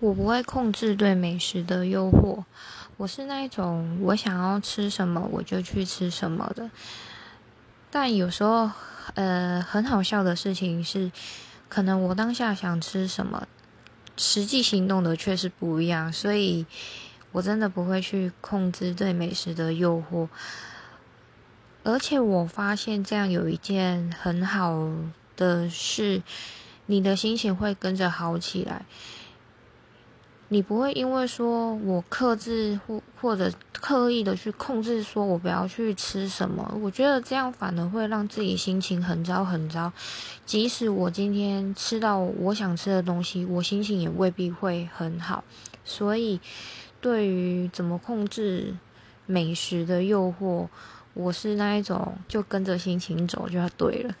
我不会控制对美食的诱惑，我是那一种我想要吃什么我就去吃什么的。但有时候，呃，很好笑的事情是，可能我当下想吃什么，实际行动的却是不一样，所以我真的不会去控制对美食的诱惑。而且我发现这样有一件很好的事，你的心情会跟着好起来。你不会因为说我克制或或者刻意的去控制，说我不要去吃什么，我觉得这样反而会让自己心情很糟很糟。即使我今天吃到我想吃的东西，我心情也未必会很好。所以，对于怎么控制美食的诱惑，我是那一种就跟着心情走就要对了。